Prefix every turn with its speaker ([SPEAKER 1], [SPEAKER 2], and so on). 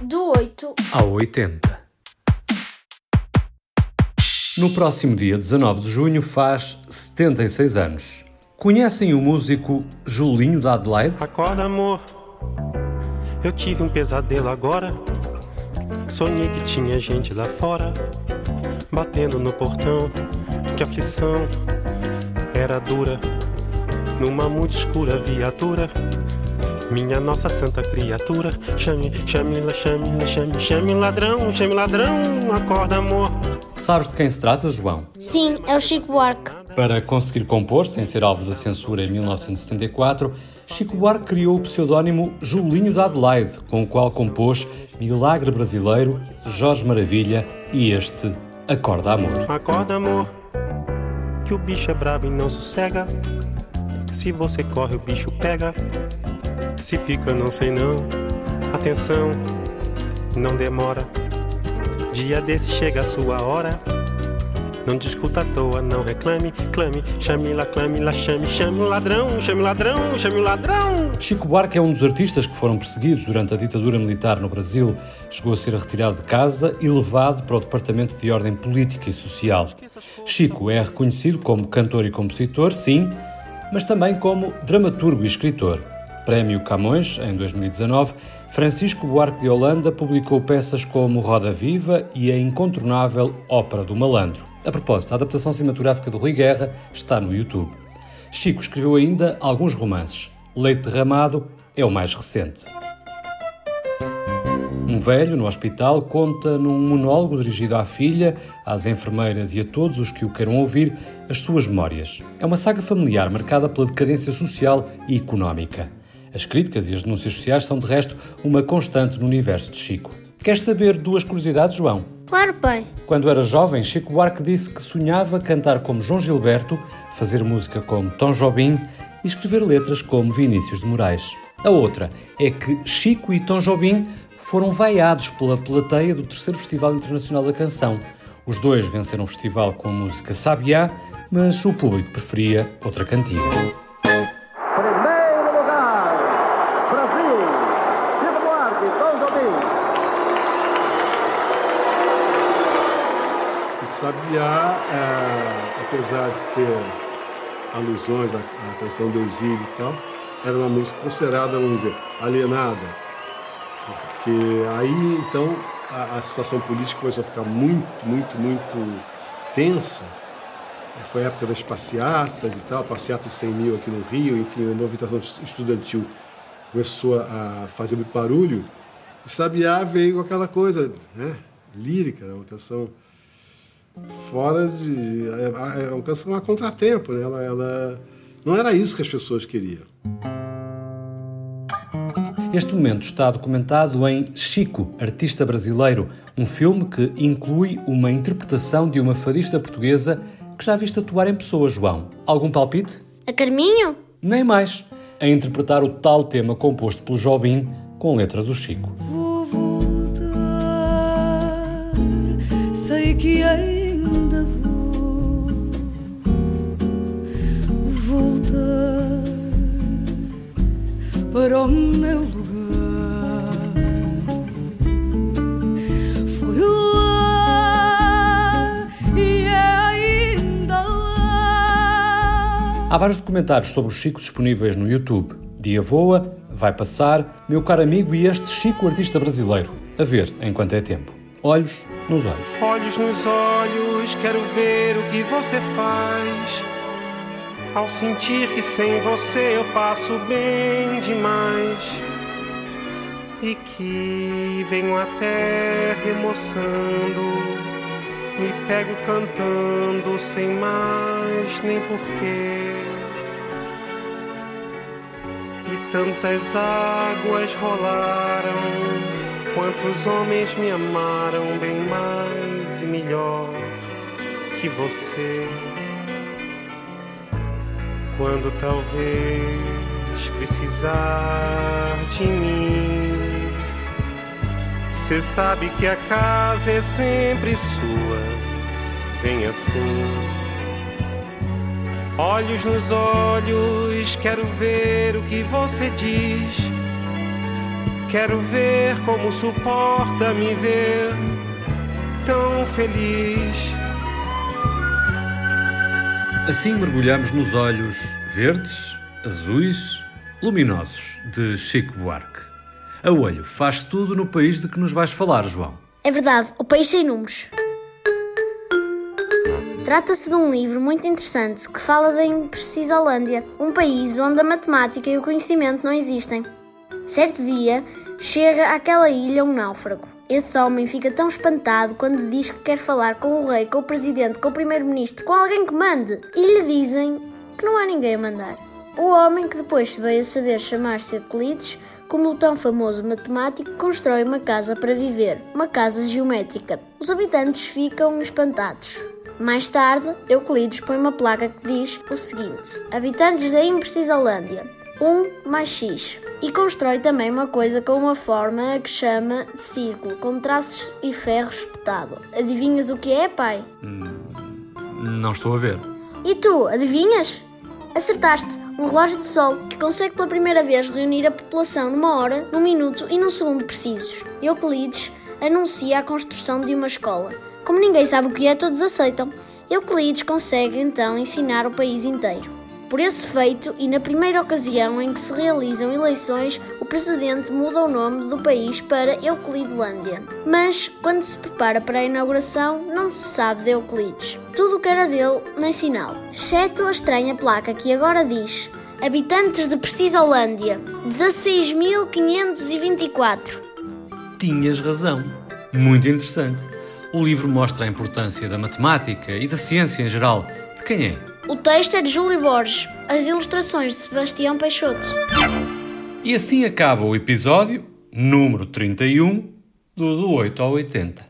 [SPEAKER 1] Do 8
[SPEAKER 2] ao 80. No próximo dia 19 de junho faz 76 anos. Conhecem o músico Julinho da Adelaide?
[SPEAKER 3] Acorda, amor. Eu tive um pesadelo agora. Sonhei que tinha gente lá fora, batendo no portão. Que aflição era dura, numa muito escura viatura. Minha nossa santa criatura, chame, chame, chame, chame, chame ladrão, chame ladrão, acorda, amor.
[SPEAKER 2] Sabes de quem se trata, João?
[SPEAKER 1] Sim, é o Chico Buarque.
[SPEAKER 2] Para conseguir compor, sem ser alvo da censura em 1974, Chico Buarque criou o pseudónimo Julinho da Adelaide, com o qual compôs Milagre Brasileiro, Jorge Maravilha e este Acorda Amor.
[SPEAKER 3] Acorda, amor, que o bicho é brabo e não sossega. Se você corre, o bicho pega. Se fica, não sei não. Atenção, não demora. Dia desse chega a sua hora. Não discuta à toa, não reclame, clame, chame lá, clame lá, chame, chame o ladrão, chame o ladrão, chame o ladrão.
[SPEAKER 2] Chico Buarque é um dos artistas que foram perseguidos durante a ditadura militar no Brasil. Chegou a ser retirado de casa e levado para o Departamento de Ordem Política e Social. Chico é reconhecido como cantor e compositor, sim, mas também como dramaturgo e escritor. Prémio Camões, em 2019, Francisco Buarque de Holanda publicou peças como Roda Viva e a incontornável Ópera do Malandro. A propósito, a adaptação cinematográfica de Rui Guerra está no YouTube. Chico escreveu ainda alguns romances. Leite Derramado é o mais recente. Um velho no hospital conta num monólogo dirigido à filha, às enfermeiras e a todos os que o queiram ouvir as suas memórias. É uma saga familiar marcada pela decadência social e económica. As críticas e as denúncias sociais são, de resto, uma constante no universo de Chico. Queres saber duas curiosidades, João?
[SPEAKER 1] Claro, pai.
[SPEAKER 2] Quando era jovem, Chico Buarque disse que sonhava cantar como João Gilberto, fazer música como Tom Jobim e escrever letras como Vinícius de Moraes. A outra é que Chico e Tom Jobim foram vaiados pela plateia do terceiro Festival Internacional da Canção. Os dois venceram o festival com a música Sabiá, mas o público preferia outra cantiga.
[SPEAKER 4] Sabiá, é, apesar de ter alusões à, à canção do exílio e tal, era uma música considerada, vamos dizer, alienada. Porque aí, então, a, a situação política começou a ficar muito, muito, muito tensa. Foi a época das passeatas e tal, passeatas de 100 mil aqui no Rio, enfim, a movimentação estudantil começou a fazer muito barulho. E Sabiá veio com aquela coisa, né, lírica, né, uma canção fora de. É, é a contratempo, né? Ela, ela, não era isso que as pessoas queriam.
[SPEAKER 2] Este momento está documentado em Chico, Artista Brasileiro, um filme que inclui uma interpretação de uma fadista portuguesa que já viste atuar em pessoa, João. Algum palpite?
[SPEAKER 1] A Carminho?
[SPEAKER 2] Nem mais. A interpretar o tal tema composto pelo Jobim com letra do Chico.
[SPEAKER 5] Vou voltar, sei que ainda vou voltar para o meu lugar. Fui lá e é ainda lá.
[SPEAKER 2] Há vários documentários sobre o Chico disponíveis no YouTube. Dia Voa, Vai Passar, Meu Caro Amigo e este Chico Artista Brasileiro. A ver enquanto é tempo. Olhos nos olhos.
[SPEAKER 3] Olhos nos olhos, quero ver o que você faz. Ao sentir que sem você eu passo bem demais. E que venho até remoçando. Me pego cantando sem mais nem porquê. E tantas águas rolaram. Quantos homens me amaram bem mais e melhor que você. Quando talvez precisar de mim, cê sabe que a casa é sempre sua. Vem assim. Olhos nos olhos, quero ver o que você diz. Quero ver como suporta me ver tão feliz.
[SPEAKER 2] Assim mergulhamos nos olhos verdes, azuis, luminosos de Chico Buarque. A olho faz tudo no país de que nos vais falar, João.
[SPEAKER 1] É verdade, o país sem números. Trata-se de um livro muito interessante que fala da Imprecisolândia, um país onde a matemática e o conhecimento não existem. Certo dia, chega àquela ilha um náufrago. Esse homem fica tão espantado quando diz que quer falar com o rei, com o presidente, com o primeiro-ministro, com alguém que mande. E lhe dizem que não há ninguém a mandar. O homem, que depois se veio a saber chamar-se Euclides, como o tão famoso matemático, constrói uma casa para viver, uma casa geométrica. Os habitantes ficam espantados. Mais tarde, Euclides põe uma placa que diz o seguinte: Habitantes da Imprecisolândia, 1 mais x. E constrói também uma coisa com uma forma que chama de círculo, com traços e ferro espetado. Adivinhas o que é, pai?
[SPEAKER 2] Não estou a ver.
[SPEAKER 1] E tu, adivinhas? Acertaste! Um relógio de sol que consegue pela primeira vez reunir a população numa hora, num minuto e num segundo precisos. Euclides anuncia a construção de uma escola. Como ninguém sabe o que é, todos aceitam. Euclides consegue então ensinar o país inteiro. Por esse feito, e na primeira ocasião em que se realizam eleições, o presidente muda o nome do país para Euclidelândia. Mas, quando se prepara para a inauguração, não se sabe de Euclides. Tudo o que era dele, nem sinal. Exceto a estranha placa que agora diz: Habitantes de Precisolândia, 16.524.
[SPEAKER 2] Tinhas razão. Muito interessante. O livro mostra a importância da matemática e da ciência em geral. De quem é?
[SPEAKER 1] O texto é de Júlio Borges, as ilustrações de Sebastião Peixoto.
[SPEAKER 2] E assim acaba o episódio número 31 do Do 8 ao 80.